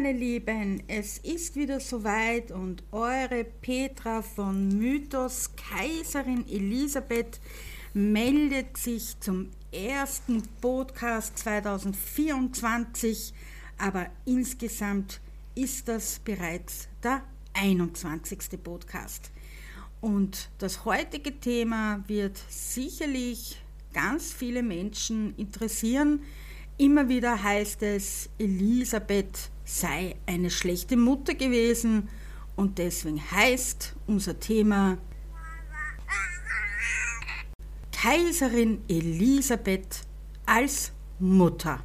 Meine Lieben, es ist wieder soweit und eure Petra von Mythos Kaiserin Elisabeth meldet sich zum ersten Podcast 2024, aber insgesamt ist das bereits der 21. Podcast. Und das heutige Thema wird sicherlich ganz viele Menschen interessieren, Immer wieder heißt es, Elisabeth sei eine schlechte Mutter gewesen und deswegen heißt unser Thema Kaiserin Elisabeth als Mutter.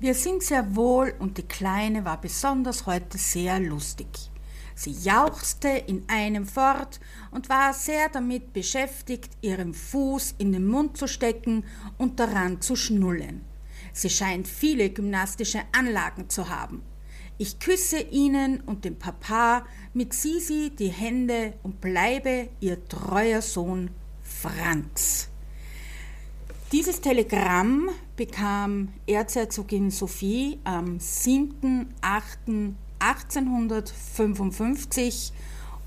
Wir sind sehr wohl und die Kleine war besonders heute sehr lustig. Sie jauchzte in einem fort und war sehr damit beschäftigt, ihren Fuß in den Mund zu stecken und daran zu schnullen. Sie scheint viele gymnastische Anlagen zu haben. Ich küsse Ihnen und dem Papa mit Sisi die Hände und bleibe Ihr treuer Sohn Franz. Dieses Telegramm bekam Erzherzogin Sophie am 7.8. 1855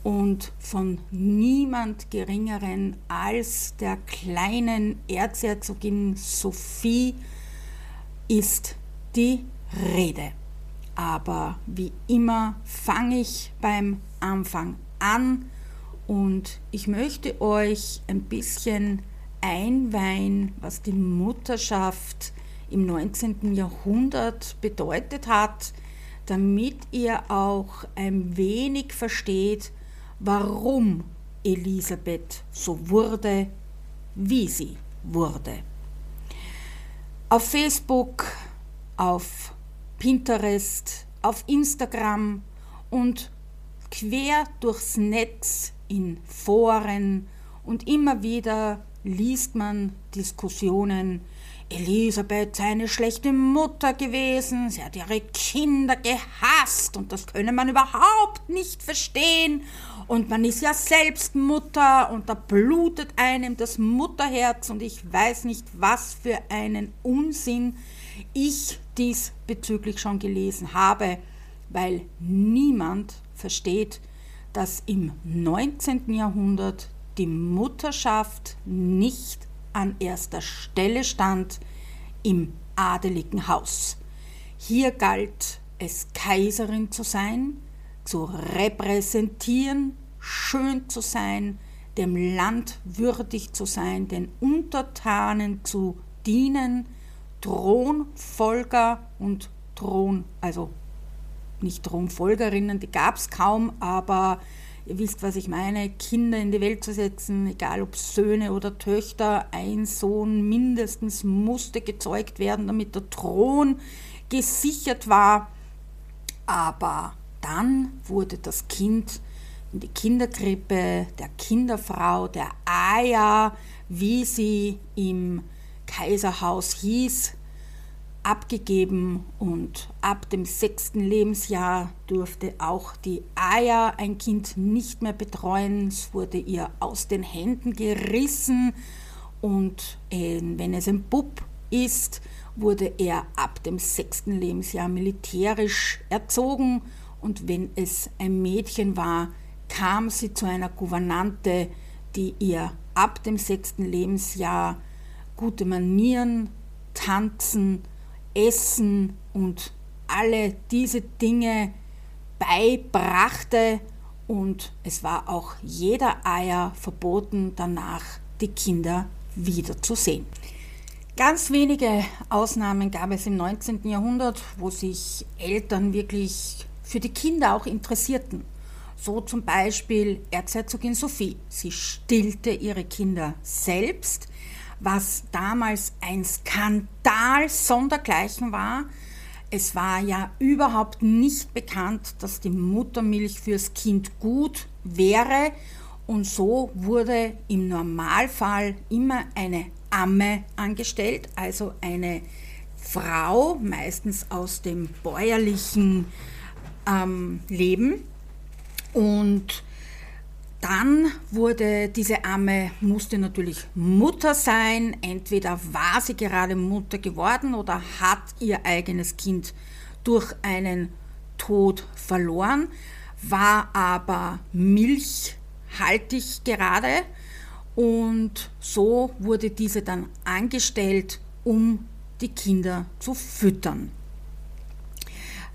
und von niemand geringeren als der kleinen Erzherzogin Sophie ist die Rede. Aber wie immer fange ich beim Anfang an und ich möchte euch ein bisschen einweihen, was die Mutterschaft im 19. Jahrhundert bedeutet hat, damit ihr auch ein wenig versteht, warum Elisabeth so wurde, wie sie wurde. Auf Facebook, auf Pinterest, auf Instagram und quer durchs Netz in Foren. Und immer wieder liest man Diskussionen. Elisabeth sei eine schlechte Mutter gewesen, sie hat ihre Kinder gehasst und das könne man überhaupt nicht verstehen. Und man ist ja selbst Mutter und da blutet einem das Mutterherz und ich weiß nicht, was für einen Unsinn ich diesbezüglich schon gelesen habe, weil niemand versteht, dass im 19. Jahrhundert die Mutterschaft nicht an erster Stelle stand im adeligen Haus. Hier galt es Kaiserin zu sein, zu repräsentieren, schön zu sein, dem Land würdig zu sein, den Untertanen zu dienen, Thronfolger und Thron, also nicht Thronfolgerinnen, die gab es kaum, aber Ihr wisst, was ich meine, Kinder in die Welt zu setzen, egal ob Söhne oder Töchter, ein Sohn mindestens musste gezeugt werden, damit der Thron gesichert war. Aber dann wurde das Kind in die Kinderkrippe der Kinderfrau, der Aya, wie sie im Kaiserhaus hieß, abgegeben und ab dem sechsten Lebensjahr durfte auch die Aya ein Kind nicht mehr betreuen. Es wurde ihr aus den Händen gerissen und wenn es ein Bub ist, wurde er ab dem sechsten Lebensjahr militärisch erzogen und wenn es ein Mädchen war, kam sie zu einer Gouvernante, die ihr ab dem sechsten Lebensjahr gute Manieren, Tanzen, Essen und alle diese Dinge beibrachte und es war auch jeder Eier verboten, danach die Kinder wiederzusehen. Ganz wenige Ausnahmen gab es im 19. Jahrhundert, wo sich Eltern wirklich für die Kinder auch interessierten. So zum Beispiel Erzherzogin Sophie. Sie stillte ihre Kinder selbst, was damals ein Skandal sondergleichen war. Es war ja überhaupt nicht bekannt, dass die Muttermilch fürs Kind gut wäre und so wurde im Normalfall immer eine Amme angestellt, also eine Frau, meistens aus dem bäuerlichen ähm, Leben. Und dann wurde diese Amme, musste natürlich Mutter sein. Entweder war sie gerade Mutter geworden oder hat ihr eigenes Kind durch einen Tod verloren, war aber milchhaltig gerade und so wurde diese dann angestellt, um die Kinder zu füttern.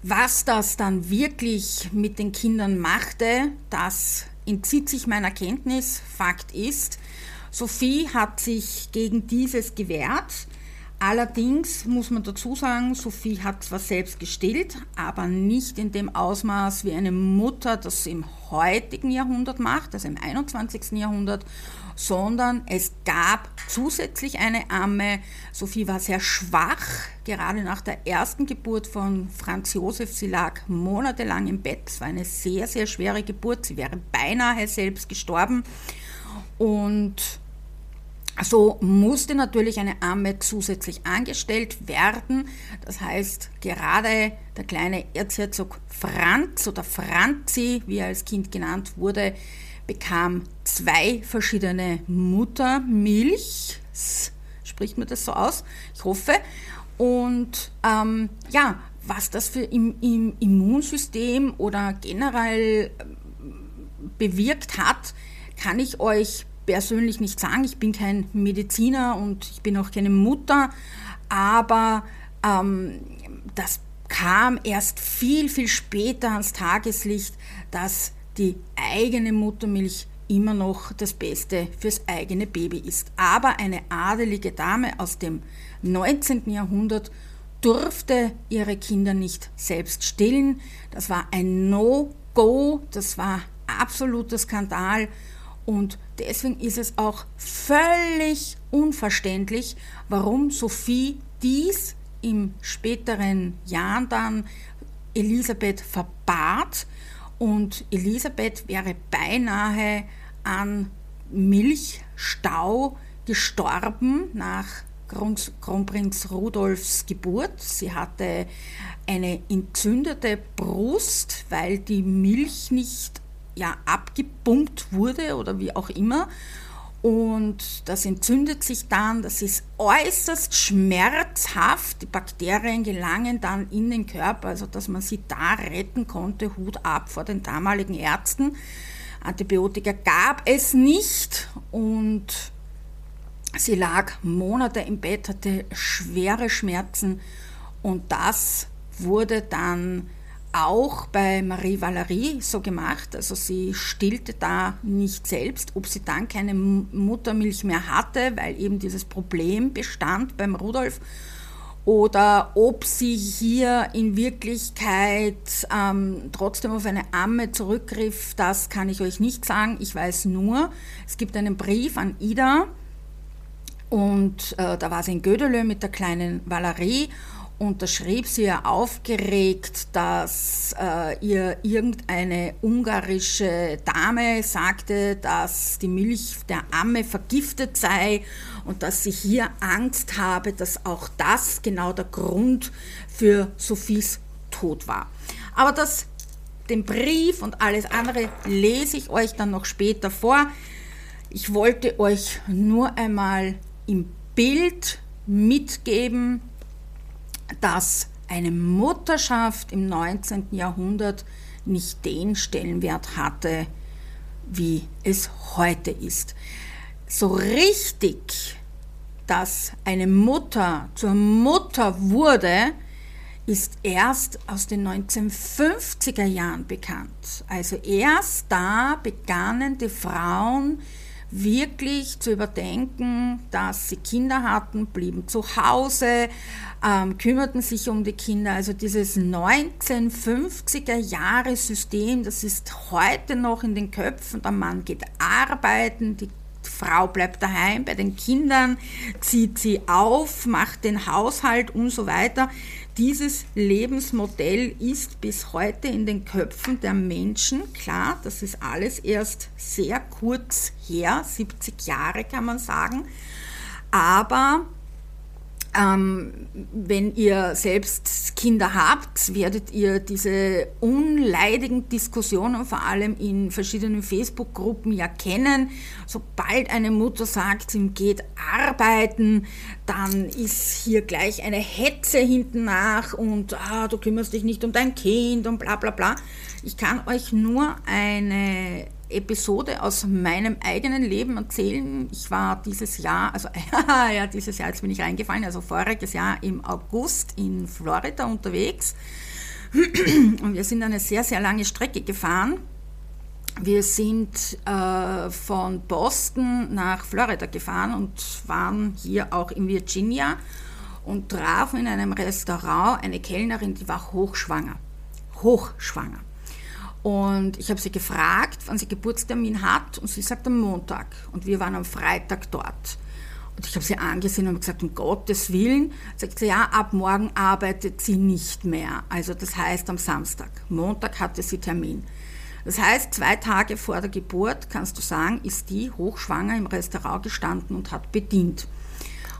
Was das dann wirklich mit den Kindern machte, das entzieht sich meiner Kenntnis. Fakt ist, Sophie hat sich gegen dieses gewehrt. Allerdings muss man dazu sagen, Sophie hat zwar selbst gestillt, aber nicht in dem Ausmaß wie eine Mutter das im heutigen Jahrhundert macht, also im 21. Jahrhundert, sondern es gab zusätzlich eine Amme. Sophie war sehr schwach, gerade nach der ersten Geburt von Franz Josef. Sie lag monatelang im Bett. Es war eine sehr, sehr schwere Geburt. Sie wäre beinahe selbst gestorben. Und so musste natürlich eine Amme zusätzlich angestellt werden. Das heißt, gerade der kleine Erzherzog Franz oder Franzi, wie er als Kind genannt wurde, bekam zwei verschiedene Muttermilch, spricht man das so aus? Ich hoffe. Und ähm, ja, was das für im, im Immunsystem oder generell ähm, bewirkt hat, kann ich euch persönlich nicht sagen. Ich bin kein Mediziner und ich bin auch keine Mutter, aber ähm, das kam erst viel, viel später ans Tageslicht, dass die eigene Muttermilch immer noch das Beste fürs eigene Baby ist. Aber eine adelige Dame aus dem 19. Jahrhundert durfte ihre Kinder nicht selbst stillen. Das war ein No-Go, das war absoluter Skandal und deswegen ist es auch völlig unverständlich, warum Sophie dies im späteren Jahren dann Elisabeth verbat und Elisabeth wäre beinahe an Milchstau gestorben nach Kronprinz Rudolfs Geburt. Sie hatte eine entzündete Brust, weil die Milch nicht ja, abgepumpt wurde oder wie auch immer. Und das entzündet sich dann, das ist äußerst schmerzhaft. Die Bakterien gelangen dann in den Körper, also dass man sie da retten konnte, Hut ab vor den damaligen Ärzten. Antibiotika gab es nicht und sie lag Monate im Bett, hatte schwere Schmerzen und das wurde dann auch bei Marie Valerie so gemacht. Also sie stillte da nicht selbst, ob sie dann keine Muttermilch mehr hatte, weil eben dieses Problem bestand beim Rudolf oder ob sie hier in Wirklichkeit ähm, trotzdem auf eine Amme zurückgriff, das kann ich euch nicht sagen. Ich weiß nur, es gibt einen Brief an Ida und äh, da war sie in Gödelö mit der kleinen Valerie und da schrieb sie ja aufgeregt, dass äh, ihr irgendeine ungarische Dame sagte, dass die Milch der Amme vergiftet sei und dass sie hier Angst habe, dass auch das genau der Grund für Sophies Tod war. Aber das, den Brief und alles andere lese ich euch dann noch später vor. Ich wollte euch nur einmal im Bild mitgeben, dass eine Mutterschaft im 19. Jahrhundert nicht den Stellenwert hatte, wie es heute ist. So richtig, dass eine Mutter zur Mutter wurde, ist erst aus den 1950er Jahren bekannt. Also erst da begannen die Frauen wirklich zu überdenken, dass sie Kinder hatten, blieben zu Hause, ähm, kümmerten sich um die Kinder. Also dieses 1950er Jahre System, das ist heute noch in den Köpfen. Der Mann geht arbeiten, die Frau bleibt daheim bei den Kindern, zieht sie auf, macht den Haushalt und so weiter. Dieses Lebensmodell ist bis heute in den Köpfen der Menschen. Klar, das ist alles erst sehr kurz her, 70 Jahre kann man sagen. Aber ähm, wenn ihr selbst Kinder habt, werdet ihr diese unleidigen Diskussionen vor allem in verschiedenen Facebook-Gruppen ja kennen. Sobald eine Mutter sagt, sie geht arbeiten, dann ist hier gleich eine Hetze hinten nach und ah, du kümmerst dich nicht um dein Kind und bla bla bla. Ich kann euch nur eine Episode aus meinem eigenen Leben erzählen. Ich war dieses Jahr, also ja, dieses Jahr, jetzt bin ich reingefallen, also voriges Jahr im August in Florida unterwegs. Und wir sind eine sehr, sehr lange Strecke gefahren. Wir sind äh, von Boston nach Florida gefahren und waren hier auch in Virginia und trafen in einem Restaurant eine Kellnerin, die war hochschwanger. Hochschwanger. Und ich habe sie gefragt, wann sie Geburtstermin hat und sie sagt am Montag. Und wir waren am Freitag dort. Und ich habe sie angesehen und gesagt, um Gottes Willen, sagt sie, ja, ab morgen arbeitet sie nicht mehr. Also das heißt am Samstag. Montag hatte sie Termin. Das heißt, zwei Tage vor der Geburt, kannst du sagen, ist die hochschwanger im Restaurant gestanden und hat bedient.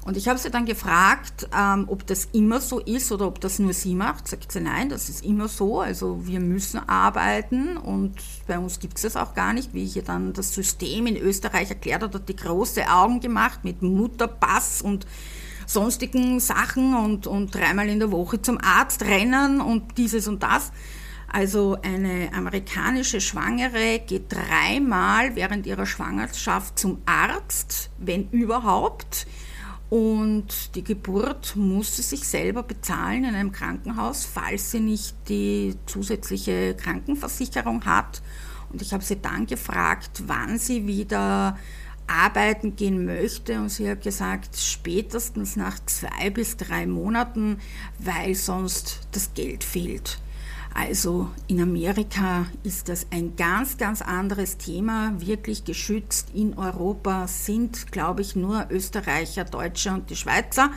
Und ich habe sie dann gefragt, ähm, ob das immer so ist oder ob das nur sie macht. Sagt sie, nein, das ist immer so. Also wir müssen arbeiten und bei uns gibt es das auch gar nicht. Wie ich ihr dann das System in Österreich erklärt hat, hat die große Augen gemacht mit Mutterpass und sonstigen Sachen und, und dreimal in der Woche zum Arzt rennen und dieses und das. Also eine amerikanische Schwangere geht dreimal während ihrer Schwangerschaft zum Arzt, wenn überhaupt und die Geburt muss sie sich selber bezahlen in einem Krankenhaus, falls sie nicht die zusätzliche Krankenversicherung hat. Und ich habe sie dann gefragt, wann sie wieder arbeiten gehen möchte. Und sie hat gesagt, spätestens nach zwei bis drei Monaten, weil sonst das Geld fehlt. Also in Amerika ist das ein ganz, ganz anderes Thema. Wirklich geschützt in Europa sind, glaube ich, nur Österreicher, Deutsche und die Schweizer.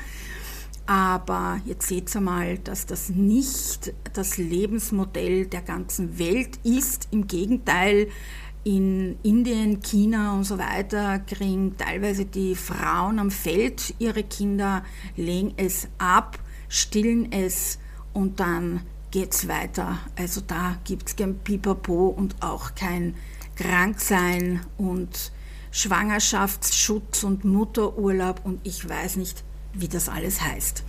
Aber jetzt seht ihr mal, dass das nicht das Lebensmodell der ganzen Welt ist. Im Gegenteil, in Indien, China und so weiter kriegen teilweise die Frauen am Feld ihre Kinder, legen es ab, stillen es und dann geht's weiter. Also da gibt es kein Pipapo und auch kein Kranksein und Schwangerschaftsschutz und Mutterurlaub und ich weiß nicht, wie das alles heißt.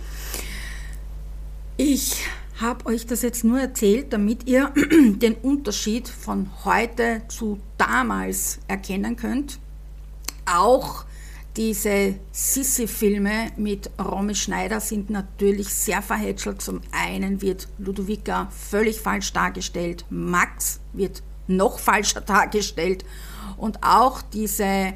Ich habe euch das jetzt nur erzählt, damit ihr den Unterschied von heute zu damals erkennen könnt. Auch diese Sissi-Filme mit Romy Schneider sind natürlich sehr verhätschelt. Zum einen wird Ludovica völlig falsch dargestellt, Max wird noch falscher dargestellt und auch diese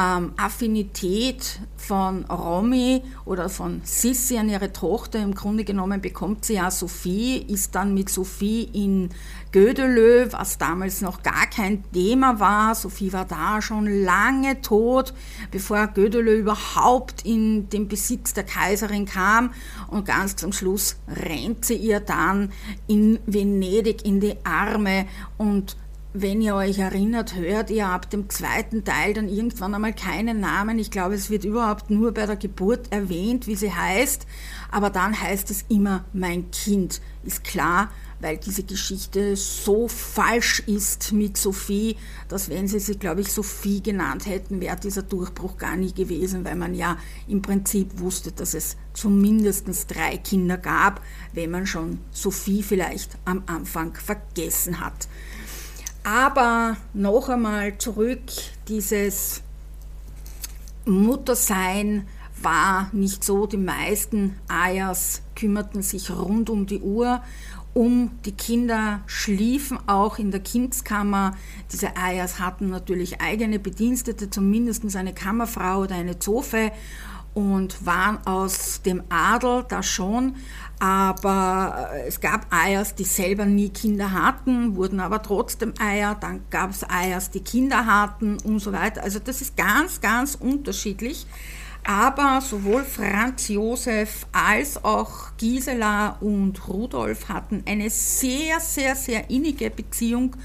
ähm, Affinität von Romy oder von Sissi an ihre Tochter. Im Grunde genommen bekommt sie ja Sophie, ist dann mit Sophie in Gödelö, was damals noch gar kein Thema war. Sophie war da schon lange tot, bevor Gödelö überhaupt in den Besitz der Kaiserin kam. Und ganz zum Schluss rennt sie ihr dann in Venedig in die Arme und wenn ihr euch erinnert, hört ihr ab dem zweiten Teil dann irgendwann einmal keinen Namen. Ich glaube, es wird überhaupt nur bei der Geburt erwähnt, wie sie heißt. Aber dann heißt es immer mein Kind. Ist klar, weil diese Geschichte so falsch ist mit Sophie, dass wenn sie sie, glaube ich, Sophie genannt hätten, wäre dieser Durchbruch gar nie gewesen, weil man ja im Prinzip wusste, dass es zumindest drei Kinder gab, wenn man schon Sophie vielleicht am Anfang vergessen hat. Aber noch einmal zurück, dieses Muttersein war nicht so. Die meisten Ayas kümmerten sich rund um die Uhr um die Kinder, schliefen auch in der Kindskammer. Diese Ayas hatten natürlich eigene Bedienstete, zumindest eine Kammerfrau oder eine Zofe und waren aus dem Adel, da schon, aber äh, es gab Eiers, die selber nie Kinder hatten, wurden aber trotzdem Eier, dann gab es Eiers, die Kinder hatten und so weiter. Also das ist ganz, ganz unterschiedlich. Aber sowohl Franz Josef als auch Gisela und Rudolf hatten eine sehr, sehr, sehr innige Beziehung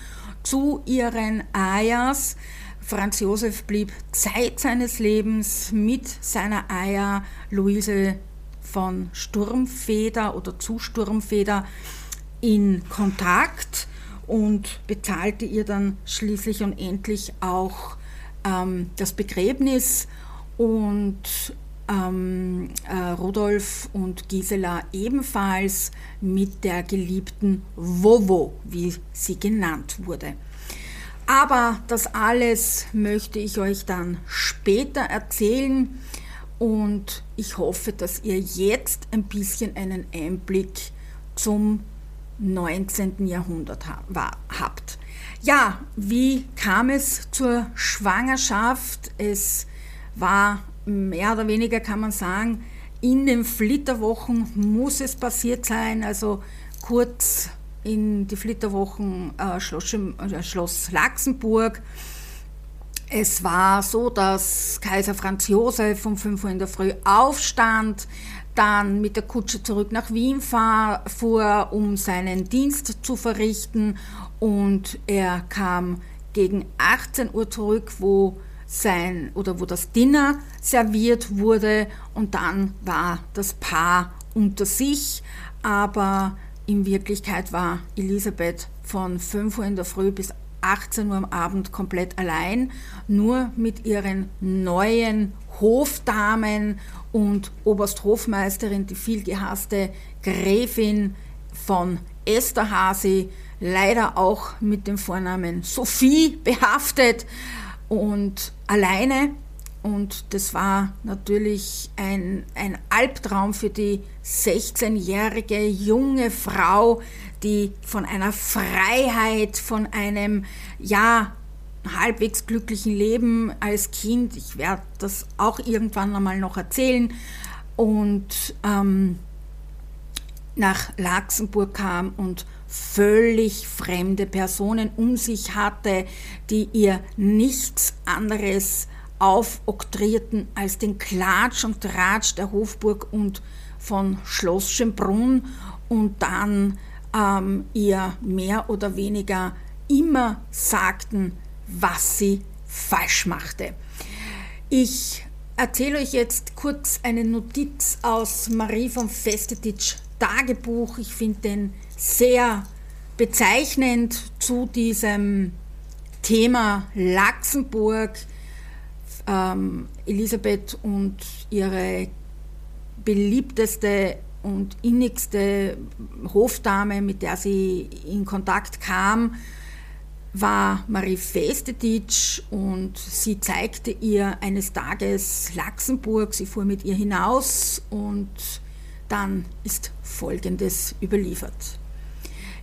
zu ihren Ayers. Franz Josef blieb Zeit seines Lebens mit seiner Eier Luise von Sturmfeder oder zu Sturmfeder in Kontakt und bezahlte ihr dann schließlich und endlich auch ähm, das Begräbnis und ähm, äh, Rudolf und Gisela ebenfalls mit der geliebten Vovo, wie sie genannt wurde. Aber das alles möchte ich euch dann später erzählen und ich hoffe, dass ihr jetzt ein bisschen einen Einblick zum 19. Jahrhundert habt. Ja, wie kam es zur Schwangerschaft? Es war mehr oder weniger, kann man sagen, in den Flitterwochen muss es passiert sein, also kurz in die Flitterwochen äh, Schloss, äh, Schloss Laxenburg. Es war so, dass Kaiser Franz Josef um 5 Uhr in der Früh aufstand, dann mit der Kutsche zurück nach Wien fuhr, um seinen Dienst zu verrichten. Und er kam gegen 18 Uhr zurück, wo sein oder wo das Dinner serviert wurde. Und dann war das Paar unter sich, aber in Wirklichkeit war Elisabeth von 5 Uhr in der Früh bis 18 Uhr am Abend komplett allein, nur mit ihren neuen Hofdamen und Obersthofmeisterin, die viel gehasste Gräfin von Esterhazy, leider auch mit dem Vornamen Sophie behaftet und alleine. Und das war natürlich ein, ein Albtraum für die 16-jährige junge Frau, die von einer Freiheit, von einem, ja, halbwegs glücklichen Leben als Kind, ich werde das auch irgendwann einmal noch erzählen, und ähm, nach Laxenburg kam und völlig fremde Personen um sich hatte, die ihr nichts anderes aufoktrierten als den Klatsch und Tratsch der Hofburg und von Schloss Schönbrunn. Und dann ähm, ihr mehr oder weniger immer sagten, was sie falsch machte. Ich erzähle euch jetzt kurz eine Notiz aus Marie von Festetitsch Tagebuch. Ich finde den sehr bezeichnend zu diesem Thema Laxenburg ähm, Elisabeth und ihre beliebteste und innigste Hofdame, mit der sie in Kontakt kam, war Marie Festetitsch und sie zeigte ihr eines Tages Laxenburg. Sie fuhr mit ihr hinaus und dann ist Folgendes überliefert.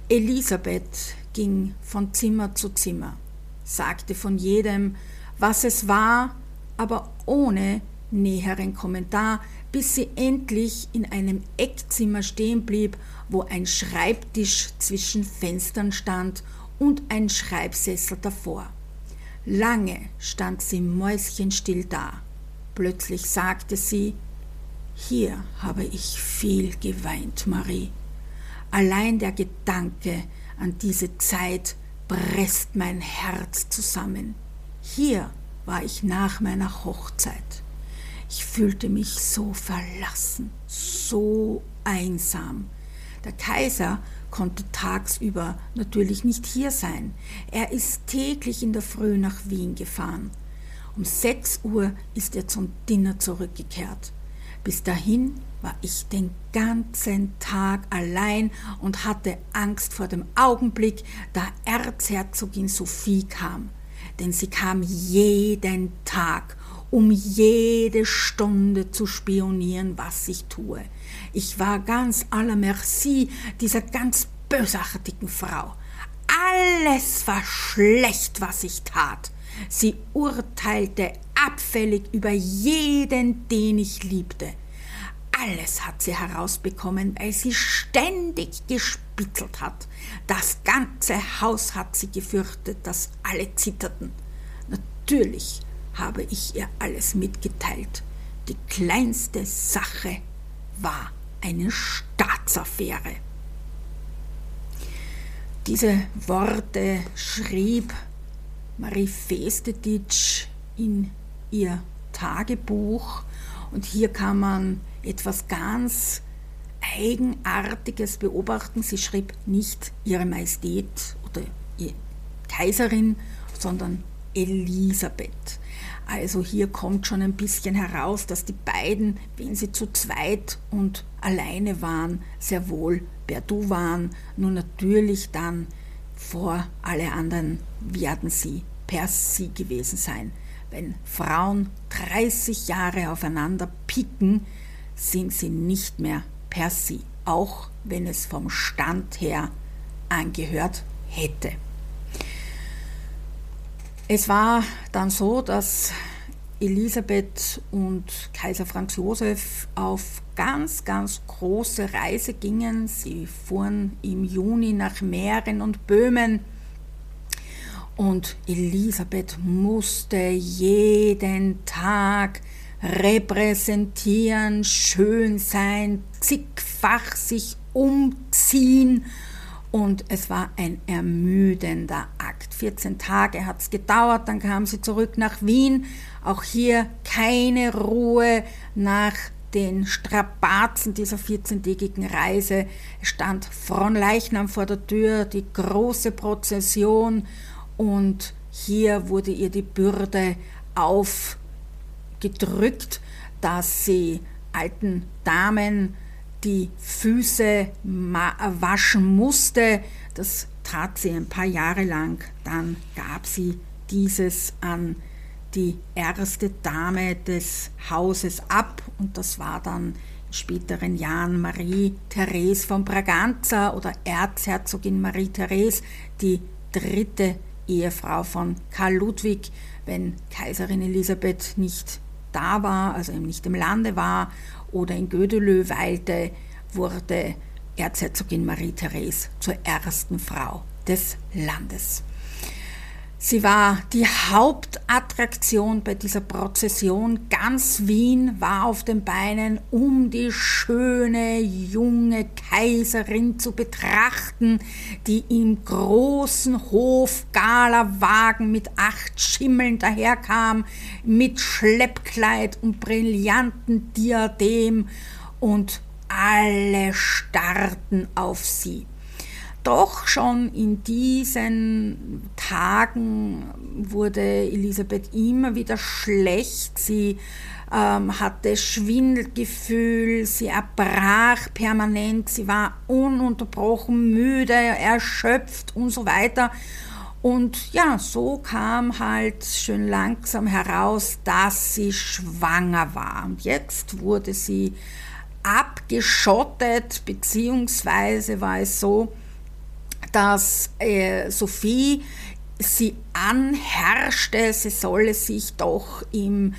Elisabeth ging von Zimmer zu Zimmer, sagte von jedem, was es war aber ohne näheren Kommentar, bis sie endlich in einem Eckzimmer stehen blieb, wo ein Schreibtisch zwischen Fenstern stand und ein Schreibsessel davor. Lange stand sie mäuschenstill da. Plötzlich sagte sie, hier habe ich viel geweint, Marie. Allein der Gedanke an diese Zeit presst mein Herz zusammen. Hier war ich nach meiner Hochzeit. Ich fühlte mich so verlassen, so einsam. Der Kaiser konnte tagsüber natürlich nicht hier sein. Er ist täglich in der Früh nach Wien gefahren. Um 6 Uhr ist er zum Dinner zurückgekehrt. Bis dahin war ich den ganzen Tag allein und hatte Angst vor dem Augenblick, da Erzherzogin Sophie kam denn sie kam jeden Tag, um jede Stunde zu spionieren, was ich tue. Ich war ganz à la merci dieser ganz bösartigen Frau. Alles war schlecht, was ich tat. Sie urteilte abfällig über jeden, den ich liebte. Alles hat sie herausbekommen, weil sie ständig gespitzelt hat. Das ganze Haus hat sie gefürchtet, dass alle zitterten. Natürlich habe ich ihr alles mitgeteilt. Die kleinste Sache war eine Staatsaffäre. Diese Worte schrieb Marie Festetitsch in ihr Tagebuch und hier kann man etwas ganz Eigenartiges beobachten. Sie schrieb nicht Ihre Majestät oder Kaiserin, sondern Elisabeth. Also hier kommt schon ein bisschen heraus, dass die beiden, wenn sie zu zweit und alleine waren, sehr wohl per Du waren. Nur natürlich dann vor alle anderen werden sie per Sie gewesen sein. Wenn Frauen 30 Jahre aufeinander picken, sind sie nicht mehr per Sie, auch wenn es vom Stand her angehört hätte. Es war dann so, dass Elisabeth und Kaiser Franz Josef auf ganz, ganz große Reise gingen. Sie fuhren im Juni nach Mähren und Böhmen und Elisabeth musste jeden Tag repräsentieren, schön sein, zigfach sich umziehen und es war ein ermüdender Akt. 14 Tage hat es gedauert, dann kam sie zurück nach Wien. Auch hier keine Ruhe nach den Strapazen dieser 14-tägigen Reise. Es stand Fronleichnam vor der Tür, die große Prozession und hier wurde ihr die Bürde aufgedrückt, dass sie alten Damen die Füße waschen musste. Das tat sie ein paar Jahre lang. Dann gab sie dieses an die erste Dame des Hauses ab und das war dann in späteren Jahren Marie-Therese von Braganza oder Erzherzogin Marie-Therese, die dritte Ehefrau von Karl Ludwig, wenn Kaiserin Elisabeth nicht da war, also eben nicht im Lande war oder in Gödelö weilte, wurde Erzherzogin Marie-Therese zur ersten Frau des Landes. Sie war die Hauptattraktion bei dieser Prozession. Ganz Wien war auf den Beinen, um die schöne junge Kaiserin zu betrachten, die im großen Hof Galawagen mit acht Schimmeln daherkam, mit Schleppkleid und brillanten Diadem und alle starrten auf sie. Doch schon in diesen Tagen wurde Elisabeth immer wieder schlecht. Sie ähm, hatte Schwindelgefühl, sie erbrach permanent, sie war ununterbrochen müde, erschöpft und so weiter. Und ja, so kam halt schön langsam heraus, dass sie schwanger war. Und jetzt wurde sie abgeschottet, beziehungsweise war es so, dass äh, Sophie sie anherrschte, sie solle sich doch im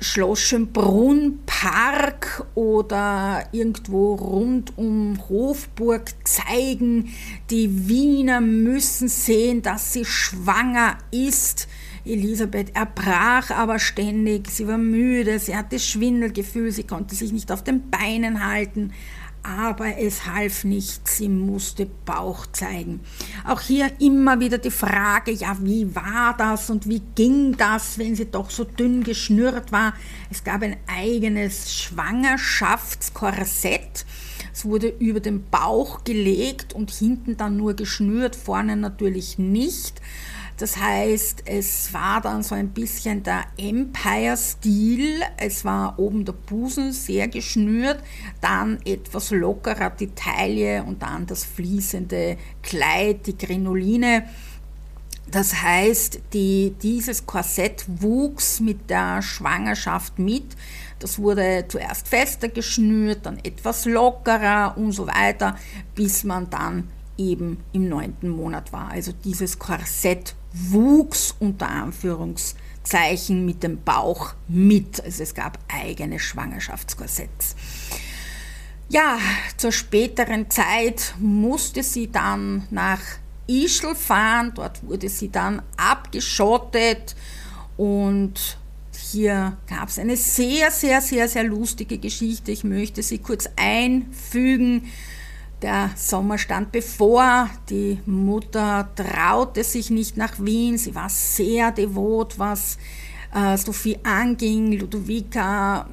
Schloss Schönbrunn-Park oder irgendwo rund um Hofburg zeigen. Die Wiener müssen sehen, dass sie schwanger ist. Elisabeth erbrach aber ständig, sie war müde, sie hatte Schwindelgefühl, sie konnte sich nicht auf den Beinen halten aber es half nichts, sie musste Bauch zeigen. Auch hier immer wieder die Frage, ja, wie war das und wie ging das, wenn sie doch so dünn geschnürt war? Es gab ein eigenes Schwangerschaftskorsett. Es wurde über den Bauch gelegt und hinten dann nur geschnürt, vorne natürlich nicht. Das heißt, es war dann so ein bisschen der Empire-Stil. Es war oben der Busen sehr geschnürt, dann etwas lockerer die Taille und dann das fließende Kleid, die Grinoline. Das heißt, die, dieses Korsett wuchs mit der Schwangerschaft mit. Das wurde zuerst fester geschnürt, dann etwas lockerer und so weiter, bis man dann eben im neunten Monat war. Also dieses Korsett wuchs unter Anführungszeichen mit dem Bauch mit. Also es gab eigene Schwangerschaftskorsetts. Ja, zur späteren Zeit musste sie dann nach Ischl fahren. Dort wurde sie dann abgeschottet und hier gab es eine sehr, sehr, sehr, sehr lustige Geschichte. Ich möchte sie kurz einfügen. Der Sommer stand bevor, die Mutter traute sich nicht nach Wien, sie war sehr devot, was äh, Sophie anging. Ludovica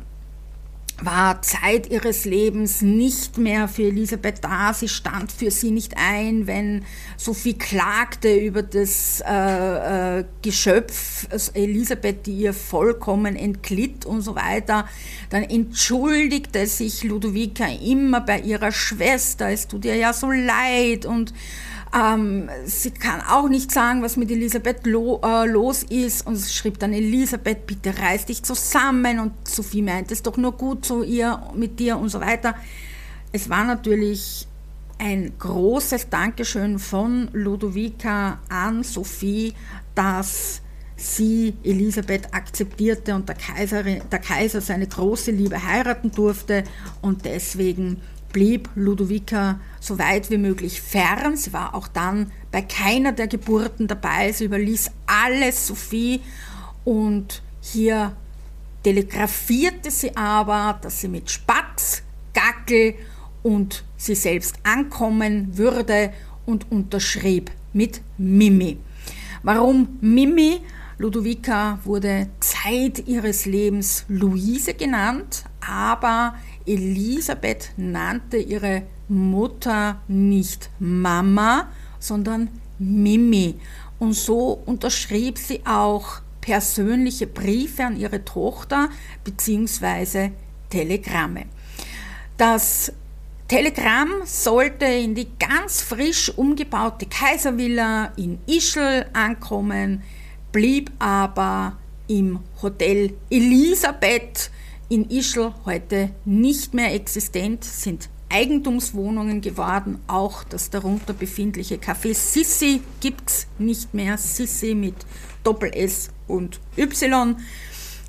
war Zeit ihres Lebens nicht mehr für Elisabeth da. Sie stand für sie nicht ein, wenn Sophie klagte über das äh, äh, Geschöpf also Elisabeth, die ihr vollkommen entglitt und so weiter. Dann entschuldigte sich Ludovica immer bei ihrer Schwester. Es tut ihr ja so leid und ähm, sie kann auch nicht sagen, was mit Elisabeth lo, äh, los ist. Und schrieb dann, Elisabeth, bitte reiß dich zusammen. Und Sophie meint es doch nur gut zu ihr, mit dir und so weiter. Es war natürlich ein großes Dankeschön von Ludovica an Sophie, dass sie Elisabeth akzeptierte und der, Kaiserin, der Kaiser seine große Liebe heiraten durfte und deswegen blieb Ludovica so weit wie möglich fern. Sie war auch dann bei keiner der Geburten dabei. Sie überließ alles Sophie und hier telegrafierte sie aber, dass sie mit Spatz, Gackel und sie selbst ankommen würde und unterschrieb mit Mimi. Warum Mimi? Ludovica wurde Zeit ihres Lebens Luise genannt, aber Elisabeth nannte ihre Mutter nicht Mama, sondern Mimi. Und so unterschrieb sie auch persönliche Briefe an ihre Tochter bzw. Telegramme. Das Telegramm sollte in die ganz frisch umgebaute Kaiservilla in Ischl ankommen, blieb aber im Hotel Elisabeth in Ischl heute nicht mehr existent, sind Eigentumswohnungen geworden. Auch das darunter befindliche Café Sissi gibt es nicht mehr. Sissi mit Doppel-S und Y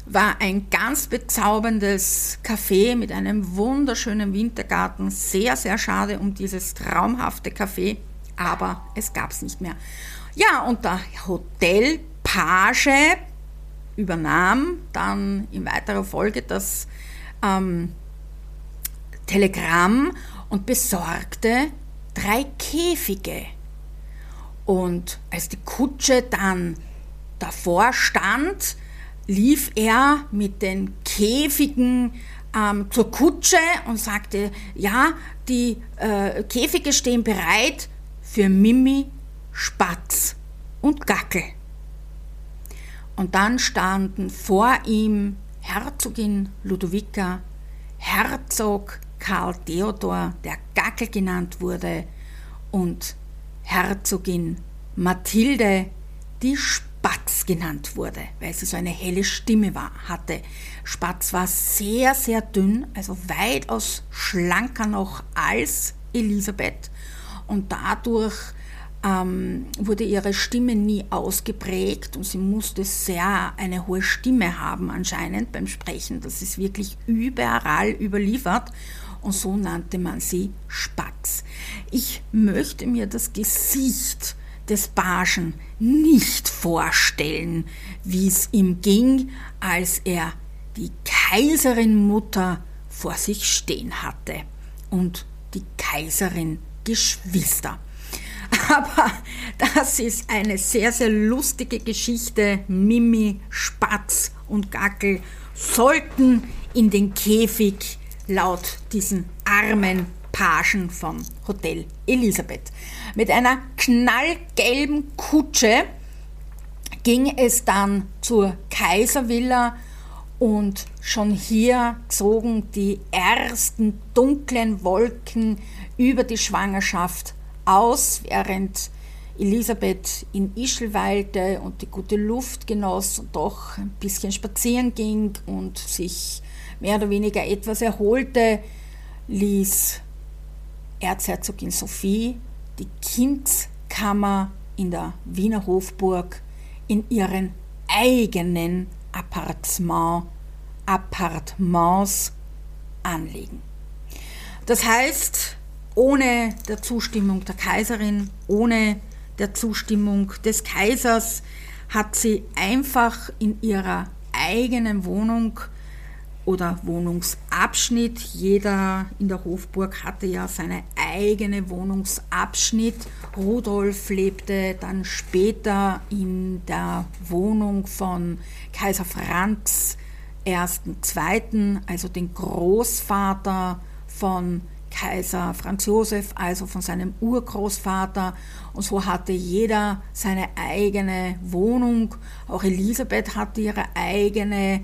war ein ganz bezauberndes Café mit einem wunderschönen Wintergarten. Sehr, sehr schade um dieses traumhafte Café, aber es gab es nicht mehr. Ja, und der Hotel Page übernahm dann in weiterer Folge das ähm, Telegramm und besorgte drei Käfige. Und als die Kutsche dann davor stand, lief er mit den Käfigen ähm, zur Kutsche und sagte, ja, die äh, Käfige stehen bereit für Mimi, Spatz und Gackel. Und dann standen vor ihm Herzogin Ludovica, Herzog Karl Theodor, der Gackel genannt wurde, und Herzogin Mathilde, die Spatz genannt wurde, weil sie so eine helle Stimme war, hatte. Spatz war sehr, sehr dünn, also weitaus schlanker noch als Elisabeth und dadurch ähm, wurde ihre Stimme nie ausgeprägt und sie musste sehr eine hohe Stimme haben anscheinend beim Sprechen. Das ist wirklich überall überliefert und so nannte man sie Spatz. Ich möchte mir das Gesicht des Pagen nicht vorstellen, wie es ihm ging, als er die Kaiserin Mutter vor sich stehen hatte und die Kaiserin Geschwister. Aber das ist eine sehr, sehr lustige Geschichte. Mimi, Spatz und Gackel sollten in den Käfig laut diesen armen Pagen von Hotel Elisabeth. Mit einer knallgelben Kutsche ging es dann zur Kaiservilla und schon hier zogen die ersten dunklen Wolken über die Schwangerschaft aus, während Elisabeth in Ischl weilte und die gute Luft genoss und doch ein bisschen spazieren ging und sich mehr oder weniger etwas erholte, ließ Erzherzogin Sophie die Kindskammer in der Wiener Hofburg in ihren eigenen Appartement, Appartements anlegen. Das heißt, ohne der Zustimmung der Kaiserin, ohne der Zustimmung des Kaisers, hat sie einfach in ihrer eigenen Wohnung oder Wohnungsabschnitt. Jeder in der Hofburg hatte ja seine eigene Wohnungsabschnitt. Rudolf lebte dann später in der Wohnung von Kaiser Franz ersten, zweiten, also den Großvater von Kaiser Franz Josef, also von seinem Urgroßvater. Und so hatte jeder seine eigene Wohnung. Auch Elisabeth hatte ihre eigene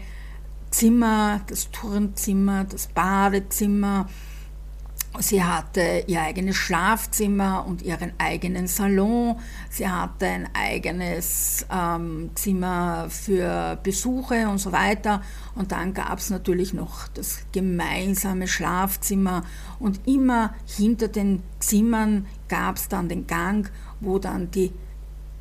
Zimmer, das Turnzimmer, das Badezimmer Sie hatte ihr eigenes Schlafzimmer und ihren eigenen Salon. Sie hatte ein eigenes ähm, Zimmer für Besuche und so weiter. Und dann gab es natürlich noch das gemeinsame Schlafzimmer. Und immer hinter den Zimmern gab es dann den Gang, wo dann die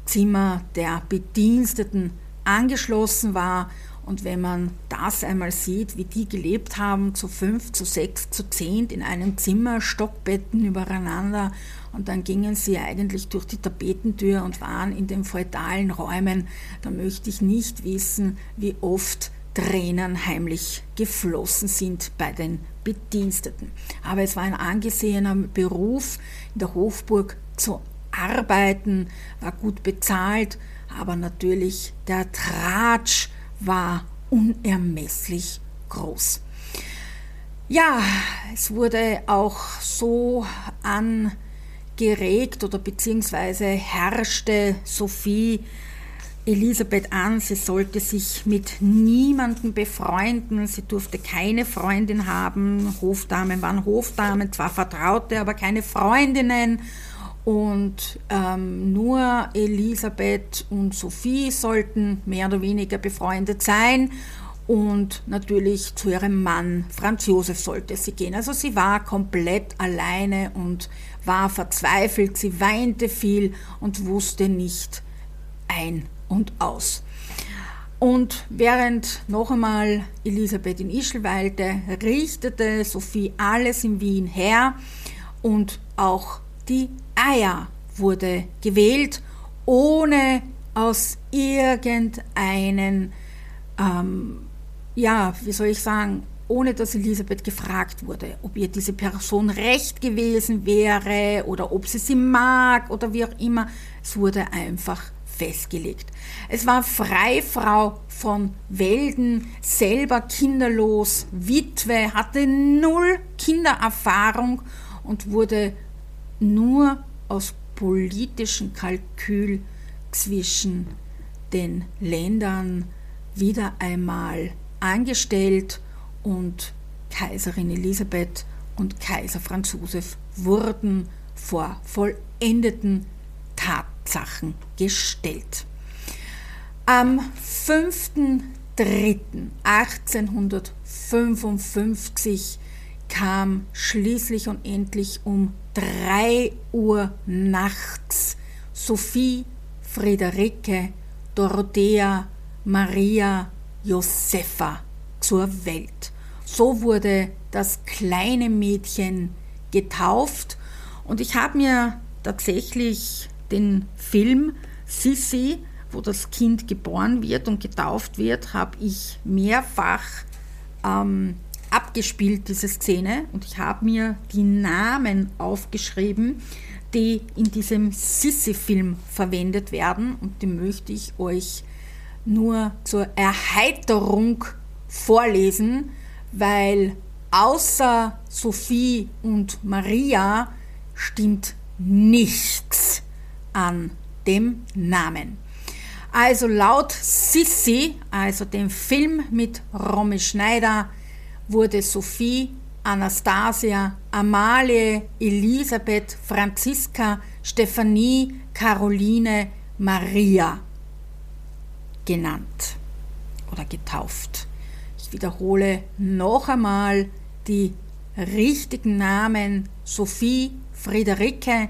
Zimmer der Bediensteten angeschlossen war und wenn man das einmal sieht, wie die gelebt haben, zu fünf, zu sechs, zu zehn in einem Zimmer, Stockbetten übereinander, und dann gingen sie eigentlich durch die Tapetentür und waren in den feudalen Räumen, da möchte ich nicht wissen, wie oft Tränen heimlich geflossen sind bei den Bediensteten. Aber es war ein angesehener Beruf, in der Hofburg zu arbeiten, war gut bezahlt, aber natürlich der Tratsch war unermesslich groß. Ja, es wurde auch so angeregt oder beziehungsweise herrschte Sophie Elisabeth an, sie sollte sich mit niemandem befreunden, sie durfte keine Freundin haben, Hofdamen waren Hofdamen, zwar Vertraute, aber keine Freundinnen und ähm, nur Elisabeth und Sophie sollten mehr oder weniger befreundet sein. Und natürlich zu ihrem Mann Franz Josef sollte sie gehen. Also sie war komplett alleine und war verzweifelt. Sie weinte viel und wusste nicht ein und aus. Und während noch einmal Elisabeth in Ischl weilte, richtete Sophie alles in Wien her und auch die Eier wurde gewählt, ohne aus irgendeinen, ähm, ja, wie soll ich sagen, ohne dass Elisabeth gefragt wurde, ob ihr diese Person recht gewesen wäre oder ob sie sie mag oder wie auch immer. Es wurde einfach festgelegt. Es war Freifrau von Welden, selber kinderlos, Witwe, hatte null Kindererfahrung und wurde nur aus politischem Kalkül zwischen den Ländern wieder einmal angestellt und Kaiserin Elisabeth und Kaiser Franz Josef wurden vor vollendeten Tatsachen gestellt. Am 5.3.1855 kam schließlich und endlich um 3 Uhr nachts Sophie, Friederike, Dorothea, Maria, Josepha zur Welt. So wurde das kleine Mädchen getauft und ich habe mir tatsächlich den Film Sissi, wo das Kind geboren wird und getauft wird, habe ich mehrfach ähm, abgespielt, diese Szene, und ich habe mir die Namen aufgeschrieben, die in diesem Sissi-Film verwendet werden, und die möchte ich euch nur zur Erheiterung vorlesen, weil außer Sophie und Maria stimmt nichts an dem Namen. Also laut Sissi, also dem Film mit Romy Schneider, wurde Sophie, Anastasia, Amalie, Elisabeth, Franziska, Stephanie, Caroline, Maria genannt oder getauft. Ich wiederhole noch einmal die richtigen Namen Sophie, Friederike.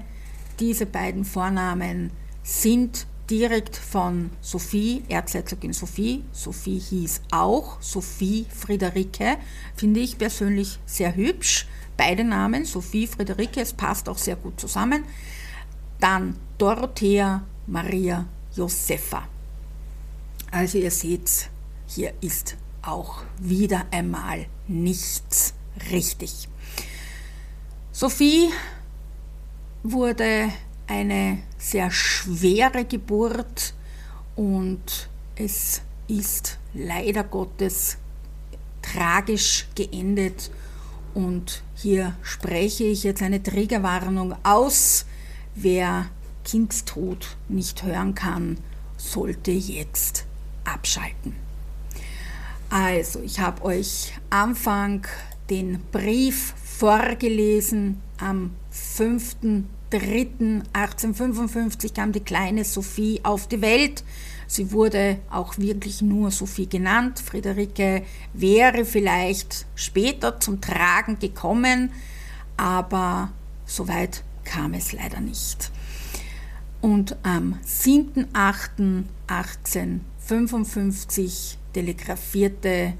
Diese beiden Vornamen sind direkt von Sophie, Erzherzogin Sophie. Sophie hieß auch Sophie Friederike, finde ich persönlich sehr hübsch. Beide Namen, Sophie Friederike, es passt auch sehr gut zusammen. Dann Dorothea Maria Josepha. Also ihr seht, hier ist auch wieder einmal nichts richtig. Sophie wurde eine sehr schwere Geburt und es ist leider Gottes tragisch geendet. Und hier spreche ich jetzt eine Triggerwarnung aus. Wer Kindstod nicht hören kann, sollte jetzt abschalten. Also, ich habe euch Anfang den Brief vorgelesen. Am 5.3.1855 kam die kleine Sophie auf die Welt. Sie wurde auch wirklich nur Sophie genannt. Friederike wäre vielleicht später zum Tragen gekommen, aber so weit kam es leider nicht. Und am 7.8.1855 telegrafierte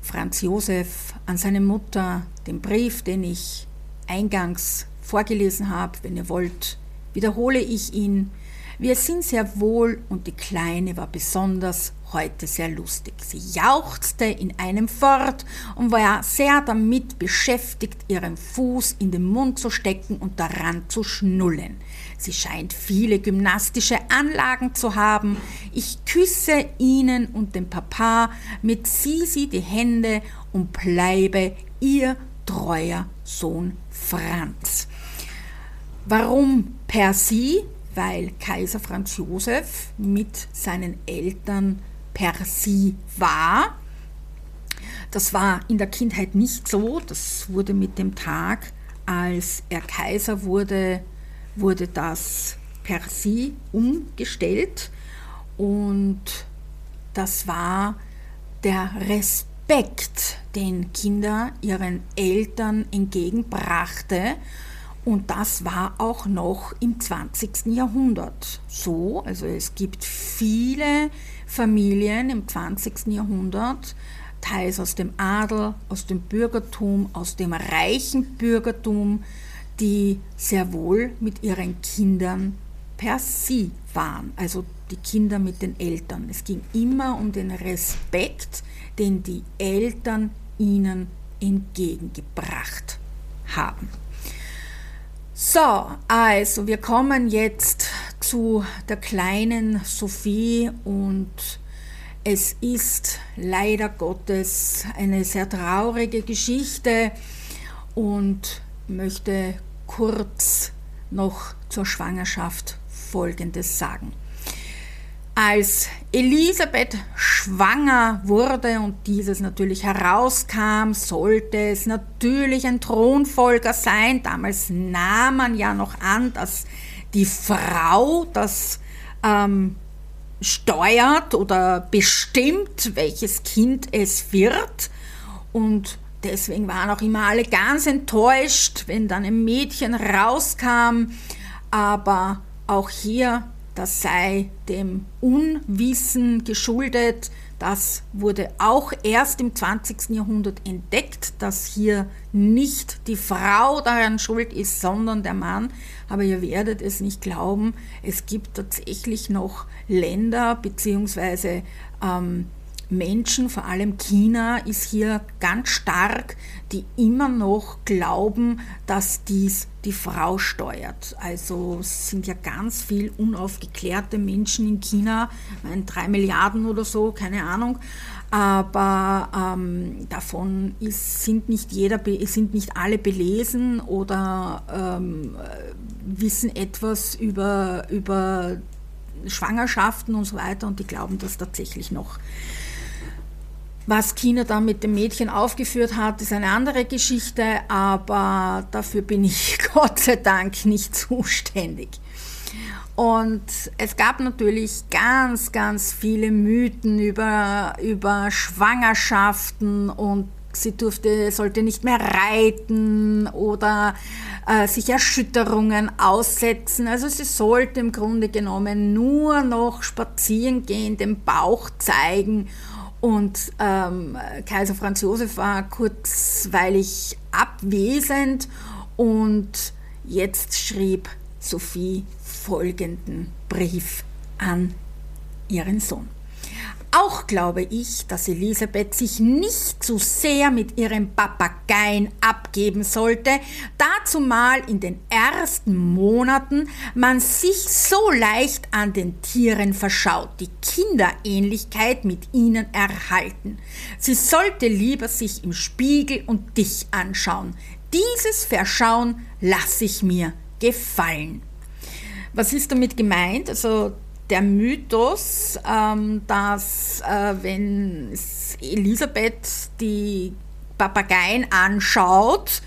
Franz Josef an seine Mutter den Brief, den ich eingangs vorgelesen habe. Wenn ihr wollt, wiederhole ich ihn. Wir sind sehr wohl und die Kleine war besonders heute sehr lustig. Sie jauchzte in einem fort und war sehr damit beschäftigt, ihren Fuß in den Mund zu stecken und daran zu schnullen. Sie scheint viele gymnastische Anlagen zu haben. Ich küsse Ihnen und dem Papa mit Sisi die Hände und bleibe Ihr treuer Sohn Franz. Warum per Sie? weil Kaiser Franz Josef mit seinen Eltern per sie war. Das war in der Kindheit nicht so, das wurde mit dem Tag, als er Kaiser wurde, wurde das per sie umgestellt und das war der Respekt, den Kinder ihren Eltern entgegenbrachte und das war auch noch im 20. Jahrhundert so. Also es gibt viele Familien im 20. Jahrhundert, teils aus dem Adel, aus dem Bürgertum, aus dem reichen Bürgertum, die sehr wohl mit ihren Kindern per sie waren, also die Kinder mit den Eltern. Es ging immer um den Respekt, den die Eltern ihnen entgegengebracht haben. So, also wir kommen jetzt zu der kleinen Sophie und es ist leider Gottes eine sehr traurige Geschichte und möchte kurz noch zur Schwangerschaft Folgendes sagen. Als Elisabeth schwanger wurde und dieses natürlich herauskam, sollte es natürlich ein Thronfolger sein. Damals nahm man ja noch an, dass die Frau das ähm, steuert oder bestimmt, welches Kind es wird. Und deswegen waren auch immer alle ganz enttäuscht, wenn dann ein Mädchen rauskam. Aber auch hier das sei dem Unwissen geschuldet. Das wurde auch erst im 20. Jahrhundert entdeckt, dass hier nicht die Frau daran schuld ist, sondern der Mann. Aber ihr werdet es nicht glauben, es gibt tatsächlich noch Länder bzw. Ähm, Menschen, vor allem China, ist hier ganz stark, die immer noch glauben, dass dies die Frau steuert. Also es sind ja ganz viel unaufgeklärte Menschen in China, meine drei Milliarden oder so, keine Ahnung. Aber ähm, davon ist, sind, nicht jeder, sind nicht alle belesen oder ähm, wissen etwas über, über Schwangerschaften und so weiter und die glauben das tatsächlich noch. Was China dann mit dem Mädchen aufgeführt hat, ist eine andere Geschichte, aber dafür bin ich Gott sei Dank nicht zuständig. Und es gab natürlich ganz, ganz viele Mythen über, über Schwangerschaften und sie durfte, sollte nicht mehr reiten oder äh, sich Erschütterungen aussetzen. Also sie sollte im Grunde genommen nur noch spazieren gehen, den Bauch zeigen und ähm, Kaiser Franz Josef war kurzweilig abwesend und jetzt schrieb Sophie folgenden Brief an ihren Sohn. Auch glaube ich, dass Elisabeth sich nicht zu sehr mit ihrem Papageien abgeben sollte, dazu mal in den ersten Monaten man sich so leicht an den Tieren verschaut, die Kinderähnlichkeit mit ihnen erhalten. Sie sollte lieber sich im Spiegel und dich anschauen. Dieses Verschauen lasse ich mir gefallen. Was ist damit gemeint? Also der Mythos, ähm, dass äh, wenn Elisabeth die Papageien anschaut,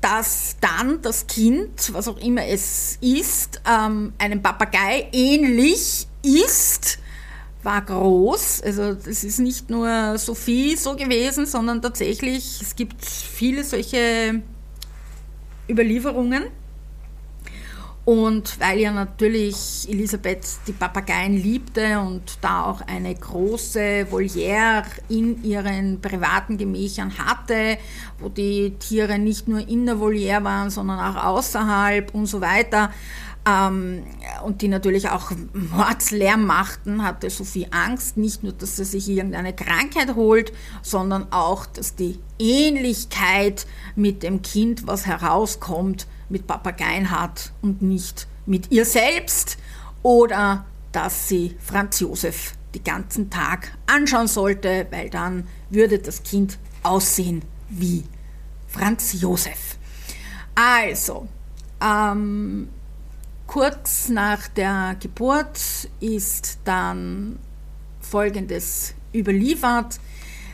dass dann das Kind, was auch immer es ist, ähm, einem Papagei ähnlich ist, war groß. Also das ist nicht nur Sophie so gewesen, sondern tatsächlich, es gibt viele solche Überlieferungen. Und weil ja natürlich Elisabeth die Papageien liebte und da auch eine große Voliere in ihren privaten Gemächern hatte, wo die Tiere nicht nur in der Voliere waren, sondern auch außerhalb und so weiter, ähm, und die natürlich auch Mordslärm machten, hatte Sophie Angst, nicht nur, dass sie sich irgendeine Krankheit holt, sondern auch, dass die Ähnlichkeit mit dem Kind, was herauskommt, mit Papageien hat und nicht mit ihr selbst oder dass sie Franz Josef den ganzen Tag anschauen sollte, weil dann würde das Kind aussehen wie Franz Josef. Also, ähm, kurz nach der Geburt ist dann Folgendes überliefert.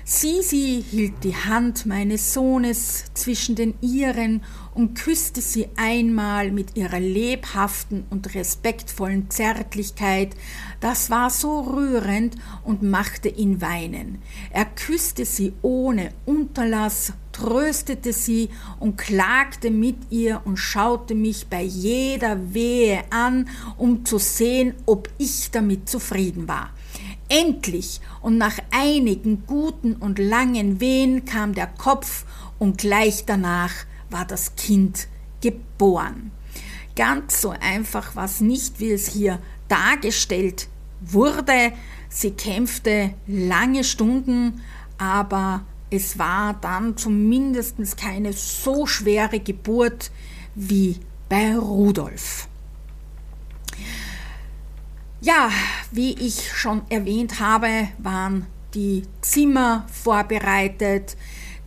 Sisi hielt die Hand meines Sohnes zwischen den ihren und küsste sie einmal mit ihrer lebhaften und respektvollen Zärtlichkeit. Das war so rührend und machte ihn weinen. Er küsste sie ohne Unterlass, tröstete sie und klagte mit ihr und schaute mich bei jeder Wehe an, um zu sehen, ob ich damit zufrieden war. Endlich und nach einigen guten und langen Wehen kam der Kopf und gleich danach war das Kind geboren. Ganz so einfach war es nicht, wie es hier dargestellt wurde. Sie kämpfte lange Stunden, aber es war dann zumindest keine so schwere Geburt wie bei Rudolf. Ja, wie ich schon erwähnt habe, waren die Zimmer vorbereitet,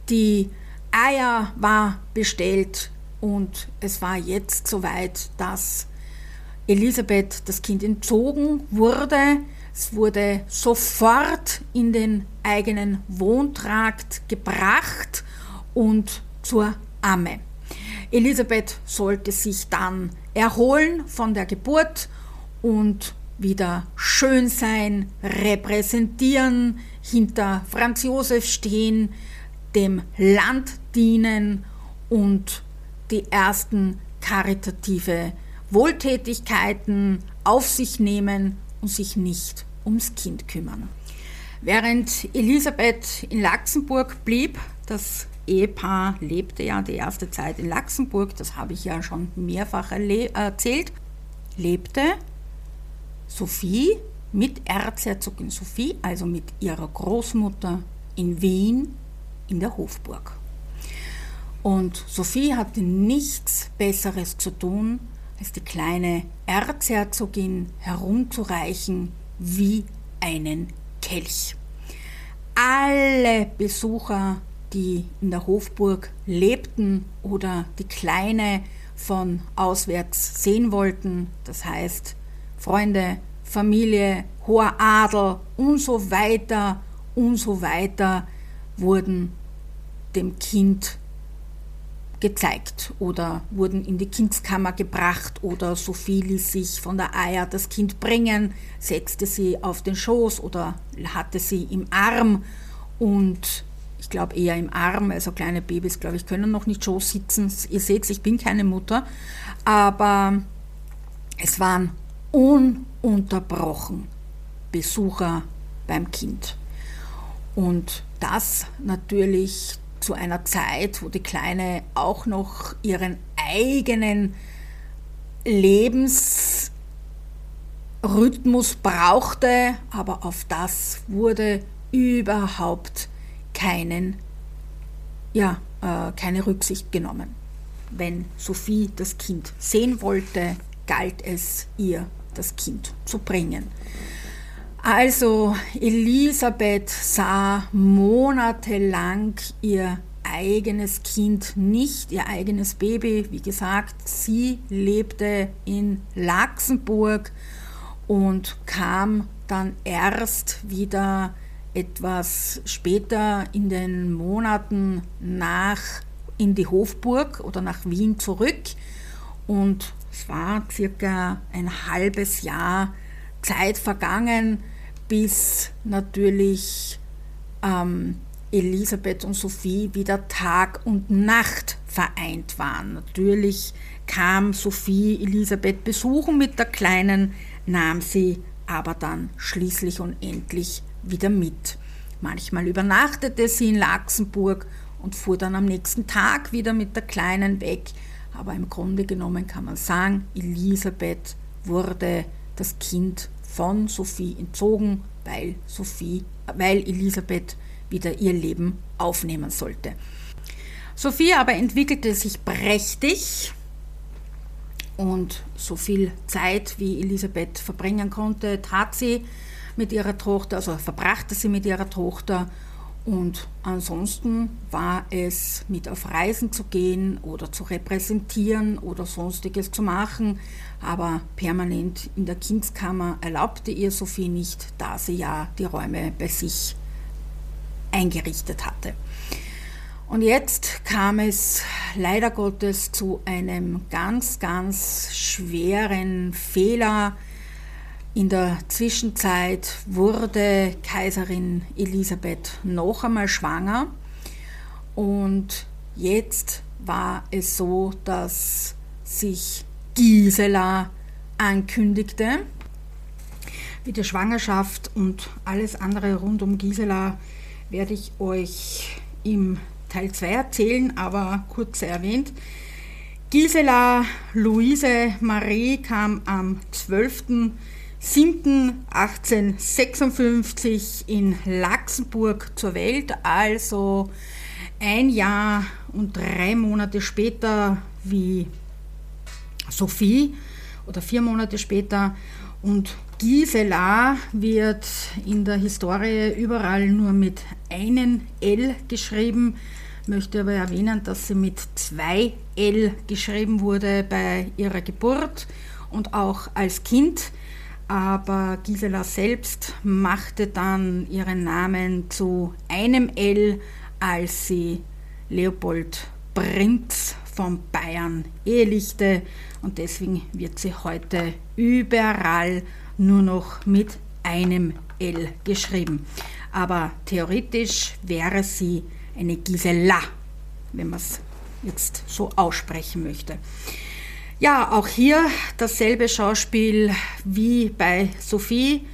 die Eier war bestellt und es war jetzt soweit, dass Elisabeth das Kind entzogen wurde. Es wurde sofort in den eigenen Wohntrakt gebracht und zur Amme. Elisabeth sollte sich dann erholen von der Geburt und wieder schön sein, repräsentieren, hinter Franz Josef stehen, dem Land dienen und die ersten karitative Wohltätigkeiten auf sich nehmen und sich nicht ums Kind kümmern. Während Elisabeth in Luxemburg blieb, das Ehepaar lebte ja die erste Zeit in Luxemburg, das habe ich ja schon mehrfach erzählt, lebte Sophie mit Erzherzogin Sophie, also mit ihrer Großmutter in Wien in der Hofburg. Und Sophie hatte nichts Besseres zu tun, als die kleine Erzherzogin herumzureichen wie einen Kelch. Alle Besucher, die in der Hofburg lebten oder die Kleine von auswärts sehen wollten, das heißt Freunde, Familie, hoher Adel und so weiter und so weiter wurden dem Kind gezeigt oder wurden in die Kindskammer gebracht oder Sophie ließ sich von der Eier das Kind bringen, setzte sie auf den Schoß oder hatte sie im Arm. Und ich glaube eher im Arm, also kleine Babys, glaube ich, können noch nicht Schoß sitzen. Ihr seht, ich bin keine Mutter, aber es waren ununterbrochen Besucher beim Kind. Und das natürlich zu einer Zeit, wo die Kleine auch noch ihren eigenen Lebensweg Rhythmus brauchte, aber auf das wurde überhaupt keinen, ja, äh, keine Rücksicht genommen. Wenn Sophie das Kind sehen wollte, galt es ihr, das Kind zu bringen. Also Elisabeth sah monatelang ihr eigenes Kind nicht, ihr eigenes Baby. Wie gesagt, sie lebte in Laxenburg und kam dann erst wieder etwas später in den Monaten nach in die Hofburg oder nach Wien zurück und es war circa ein halbes Jahr Zeit vergangen, bis natürlich ähm, Elisabeth und Sophie wieder Tag und Nacht vereint waren. Natürlich kam Sophie Elisabeth besuchen mit der Kleinen, nahm sie aber dann schließlich und endlich wieder mit. Manchmal übernachtete sie in Laxenburg und fuhr dann am nächsten Tag wieder mit der Kleinen weg. Aber im Grunde genommen kann man sagen, Elisabeth wurde das Kind von Sophie entzogen, weil Sophie, weil Elisabeth wieder ihr Leben aufnehmen sollte. Sophie aber entwickelte sich prächtig und so viel Zeit, wie Elisabeth verbringen konnte, tat sie mit ihrer Tochter, also verbrachte sie mit ihrer Tochter. Und ansonsten war es mit auf Reisen zu gehen oder zu repräsentieren oder sonstiges zu machen, aber permanent in der Kindskammer erlaubte ihr Sophie nicht, da sie ja die Räume bei sich eingerichtet hatte. Und jetzt kam es leider Gottes zu einem ganz, ganz schweren Fehler. In der Zwischenzeit wurde Kaiserin Elisabeth noch einmal schwanger und jetzt war es so, dass sich Gisela ankündigte. Wie die Schwangerschaft und alles andere rund um Gisela werde ich euch im Teil 2 erzählen, aber kurz erwähnt. Gisela Luise Marie kam am 12.07.1856 in Laxenburg zur Welt, also ein Jahr und drei Monate später wie Sophie oder vier Monate später. Und Gisela wird in der Historie überall nur mit einem L geschrieben, möchte aber erwähnen, dass sie mit zwei L geschrieben wurde bei ihrer Geburt und auch als Kind. Aber Gisela selbst machte dann ihren Namen zu einem L, als sie Leopold Prinz von Bayern ehelichte und deswegen wird sie heute überall nur noch mit einem L geschrieben. Aber theoretisch wäre sie eine Gisela, wenn man es jetzt so aussprechen möchte. Ja, auch hier dasselbe Schauspiel wie bei Sophie.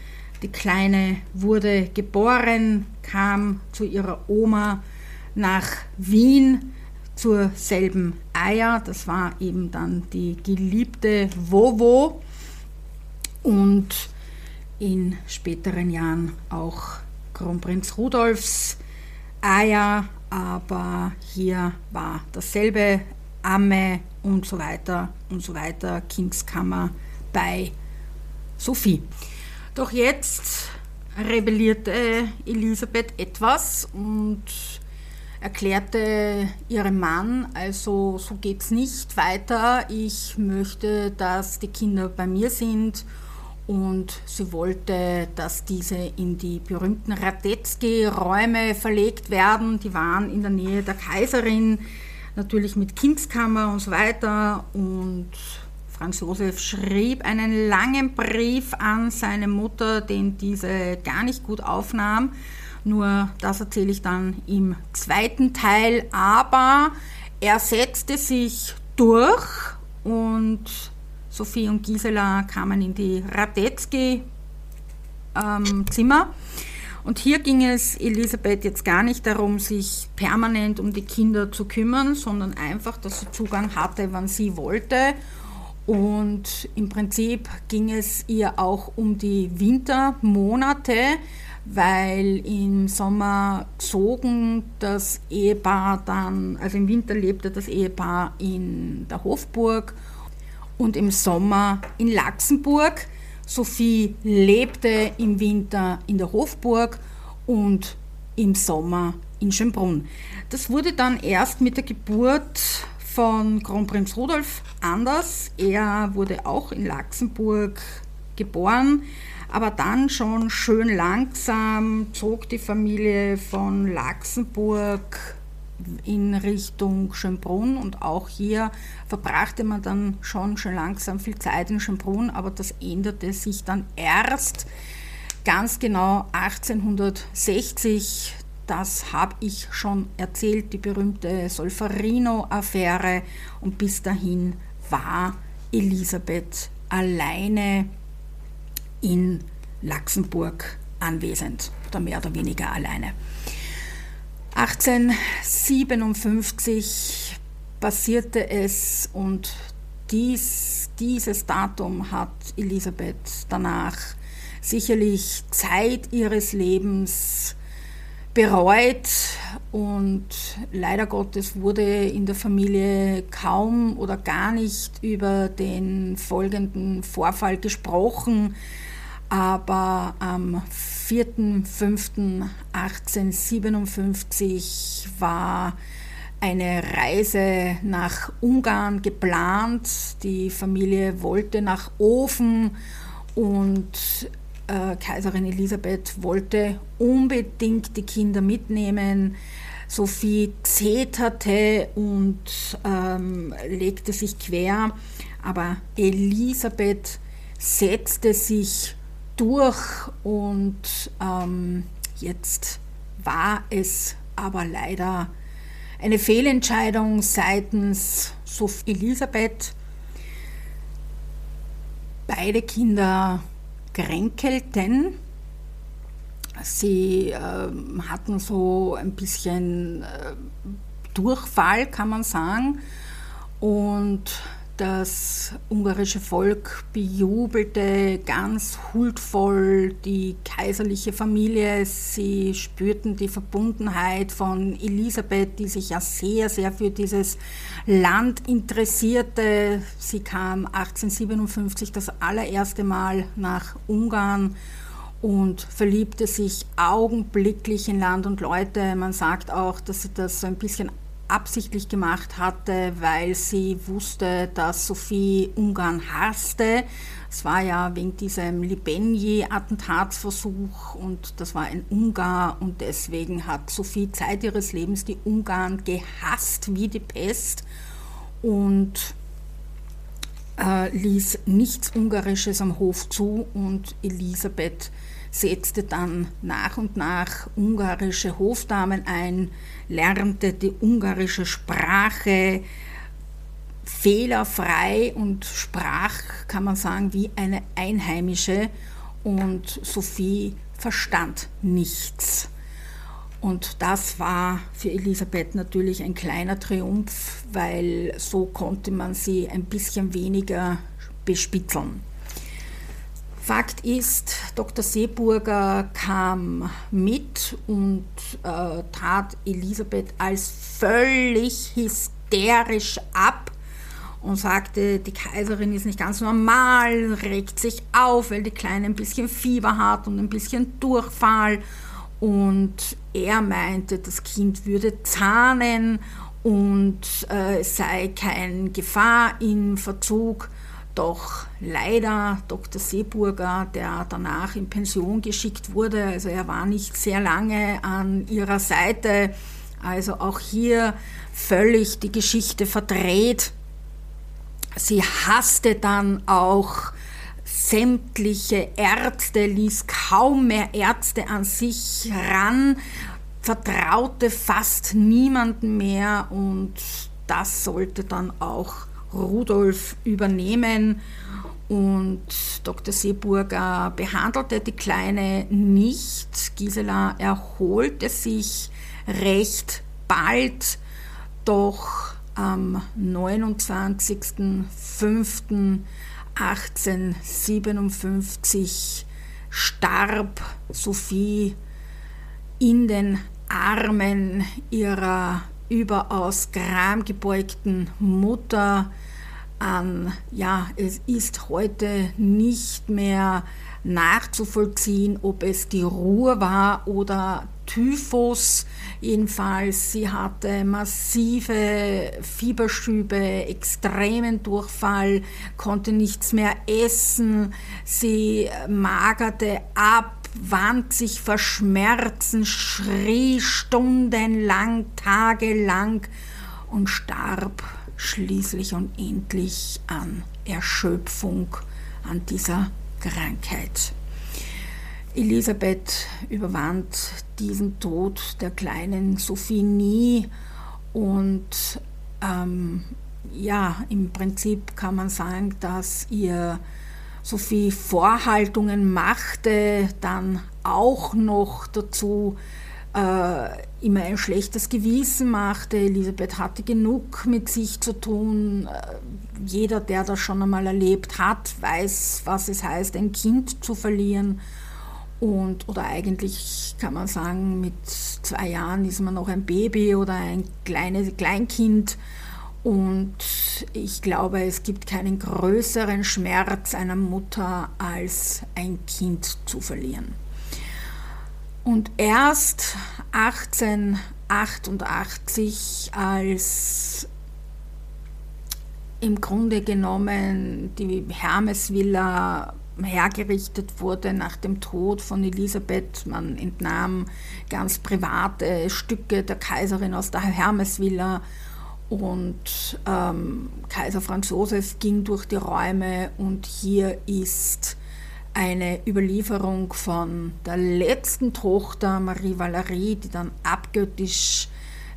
Die Kleine wurde geboren, kam zu ihrer Oma nach Wien zur selben Eier. Das war eben dann die geliebte Wowo und in späteren Jahren auch Kronprinz Rudolfs Eier, aber hier war dasselbe Amme und so weiter und so weiter, Kindskammer bei Sophie. Doch jetzt rebellierte Elisabeth etwas und erklärte ihrem Mann, also so geht es nicht weiter, ich möchte, dass die Kinder bei mir sind und sie wollte, dass diese in die berühmten Radetzky-Räume verlegt werden. Die waren in der Nähe der Kaiserin, natürlich mit Kindskammer und so weiter. Und Franz Josef schrieb einen langen Brief an seine Mutter, den diese gar nicht gut aufnahm. Nur das erzähle ich dann im zweiten Teil. Aber er setzte sich durch und Sophie und Gisela kamen in die Radetzky-Zimmer. Ähm, und hier ging es Elisabeth jetzt gar nicht darum, sich permanent um die Kinder zu kümmern, sondern einfach, dass sie Zugang hatte, wann sie wollte. Und im Prinzip ging es ihr auch um die Wintermonate, weil im Sommer zogen das Ehepaar dann, also im Winter lebte das Ehepaar in der Hofburg und im Sommer in Laxenburg. Sophie lebte im Winter in der Hofburg und im Sommer in Schönbrunn. Das wurde dann erst mit der Geburt von Kronprinz Rudolf anders. Er wurde auch in Laxenburg geboren, aber dann schon schön langsam zog die Familie von Laxenburg in Richtung Schönbrunn und auch hier verbrachte man dann schon schon langsam viel Zeit in Schönbrunn, aber das änderte sich dann erst ganz genau 1860 das habe ich schon erzählt, die berühmte Solferino-Affäre. Und bis dahin war Elisabeth alleine in Luxemburg anwesend, oder mehr oder weniger alleine. 1857 passierte es und dies, dieses Datum hat Elisabeth danach sicherlich Zeit ihres Lebens bereut und leider Gottes wurde in der Familie kaum oder gar nicht über den folgenden Vorfall gesprochen. Aber am 4.5.1857 war eine Reise nach Ungarn geplant. Die Familie wollte nach Ofen und äh, Kaiserin Elisabeth wollte unbedingt die Kinder mitnehmen. Sophie zeterte und ähm, legte sich quer, aber Elisabeth setzte sich durch und ähm, jetzt war es aber leider eine Fehlentscheidung seitens Sophie Elisabeth. Beide Kinder kränkelten. Sie äh, hatten so ein bisschen äh, Durchfall, kann man sagen. Und das ungarische Volk bejubelte ganz huldvoll die kaiserliche Familie. Sie spürten die Verbundenheit von Elisabeth, die sich ja sehr, sehr für dieses Land interessierte. Sie kam 1857 das allererste Mal nach Ungarn und verliebte sich augenblicklich in Land und Leute. Man sagt auch, dass sie das so ein bisschen absichtlich gemacht hatte, weil sie wusste, dass Sophie Ungarn hasste. Es war ja wegen diesem Libenji-Attentatsversuch und das war ein Ungar und deswegen hat Sophie Zeit ihres Lebens die Ungarn gehasst wie die Pest und äh, ließ nichts Ungarisches am Hof zu und Elisabeth setzte dann nach und nach ungarische Hofdamen ein, lernte die ungarische Sprache fehlerfrei und sprach, kann man sagen, wie eine Einheimische und Sophie verstand nichts. Und das war für Elisabeth natürlich ein kleiner Triumph, weil so konnte man sie ein bisschen weniger bespitzeln. Fakt ist, Dr. Seeburger kam mit und äh, trat Elisabeth als völlig hysterisch ab und sagte, die Kaiserin ist nicht ganz normal, regt sich auf, weil die Kleine ein bisschen Fieber hat und ein bisschen Durchfall. Und er meinte, das Kind würde zahnen und äh, es sei keine Gefahr in Verzug. Doch leider Dr. Seeburger, der danach in Pension geschickt wurde, also er war nicht sehr lange an ihrer Seite, also auch hier völlig die Geschichte verdreht. Sie hasste dann auch sämtliche Ärzte, ließ kaum mehr Ärzte an sich ran, vertraute fast niemanden mehr und das sollte dann auch Rudolf übernehmen. Und Dr. Seeburger behandelte die Kleine nicht. Gisela erholte sich recht bald, doch am 29.05.1857 starb Sophie in den Armen ihrer überaus gramgebeugten Mutter an. Ja, es ist heute nicht mehr nachzuvollziehen, ob es die Ruhr war oder Typhus. Jedenfalls, sie hatte massive Fieberschübe, extremen Durchfall, konnte nichts mehr essen, sie magerte ab, wand sich vor Schmerzen, schrie stundenlang, tagelang und starb schließlich und endlich an Erschöpfung, an dieser Krankheit. Elisabeth überwand diesen Tod der kleinen Sophie nie und ähm, ja, im Prinzip kann man sagen, dass ihr Sophie Vorhaltungen machte, dann auch noch dazu äh, immer ein schlechtes Gewissen machte. Elisabeth hatte genug mit sich zu tun. Jeder, der das schon einmal erlebt hat, weiß, was es heißt, ein Kind zu verlieren. Und, oder eigentlich kann man sagen, mit zwei Jahren ist man noch ein Baby oder ein kleines Kleinkind. Und ich glaube, es gibt keinen größeren Schmerz einer Mutter, als ein Kind zu verlieren. Und erst 1888, als im Grunde genommen die Hermesvilla hergerichtet wurde nach dem Tod von Elisabeth. Man entnahm ganz private Stücke der Kaiserin aus der Hermesvilla und ähm, Kaiser Franz Josef ging durch die Räume und hier ist eine Überlieferung von der letzten Tochter Marie Valerie, die dann abgöttisch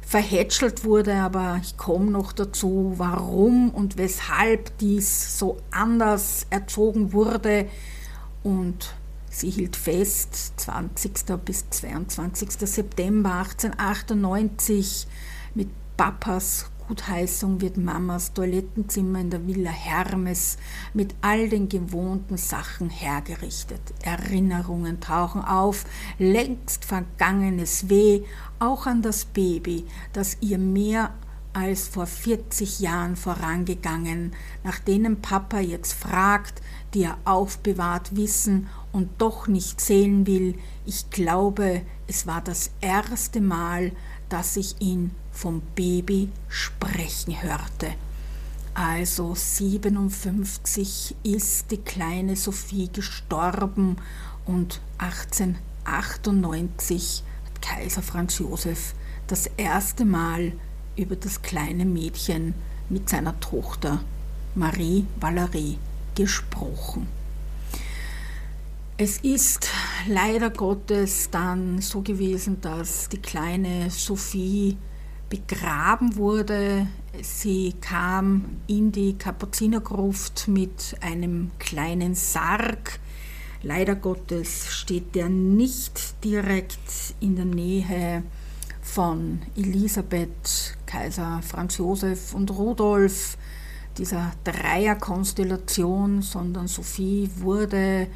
verhätschelt wurde, aber ich komme noch dazu, warum und weshalb dies so anders erzogen wurde. Und sie hielt fest, 20. bis 22. September 1898 mit Papas Gutheißung wird Mamas Toilettenzimmer in der Villa Hermes mit all den gewohnten Sachen hergerichtet. Erinnerungen tauchen auf, längst vergangenes Weh, auch an das Baby, das ihr mehr als vor 40 Jahren vorangegangen, nach denen Papa jetzt fragt, die er aufbewahrt wissen und doch nicht sehen will. Ich glaube, es war das erste Mal, dass ich ihn vom Baby sprechen hörte. Also 57 ist die kleine Sophie gestorben und 1898 hat Kaiser Franz Josef das erste Mal über das kleine Mädchen mit seiner Tochter Marie Valerie gesprochen. Es ist leider Gottes dann so gewesen, dass die kleine Sophie begraben wurde. Sie kam in die Kapuzinergruft mit einem kleinen Sarg. Leider Gottes steht der nicht direkt in der Nähe von Elisabeth, Kaiser Franz Josef und Rudolf, dieser Dreierkonstellation, sondern Sophie wurde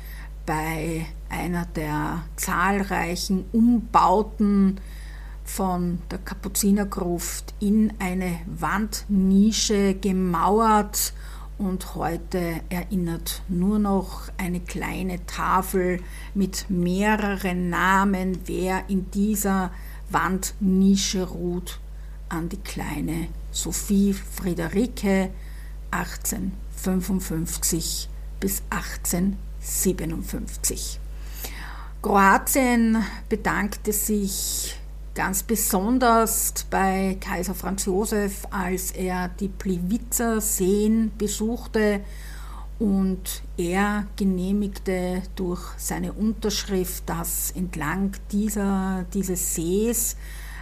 bei einer der zahlreichen Umbauten von der Kapuzinergruft in eine Wandnische gemauert und heute erinnert nur noch eine kleine Tafel mit mehreren Namen, wer in dieser Wandnische ruht, an die kleine Sophie Friederike 1855 bis 1857. Kroatien bedankte sich Ganz besonders bei Kaiser Franz Josef, als er die Pliwitzer Seen besuchte und er genehmigte durch seine Unterschrift, dass entlang dieser, dieses Sees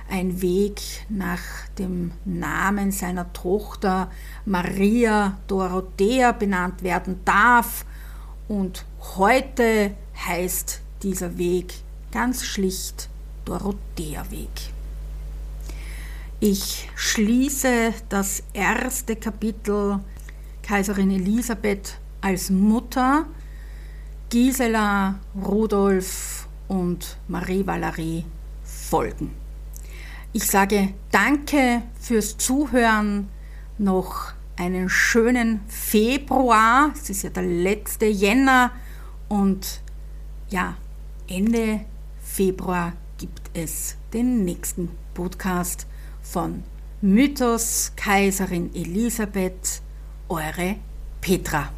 ein Weg nach dem Namen seiner Tochter Maria Dorothea benannt werden darf. Und heute heißt dieser Weg ganz schlicht Dorotheaweg. Ich schließe das erste Kapitel Kaiserin Elisabeth als Mutter, Gisela, Rudolf und Marie Valerie folgen. Ich sage danke fürs Zuhören, noch einen schönen Februar, es ist ja der letzte Jänner und ja, Ende Februar gibt es den nächsten Podcast von Mythos Kaiserin Elisabeth, eure Petra.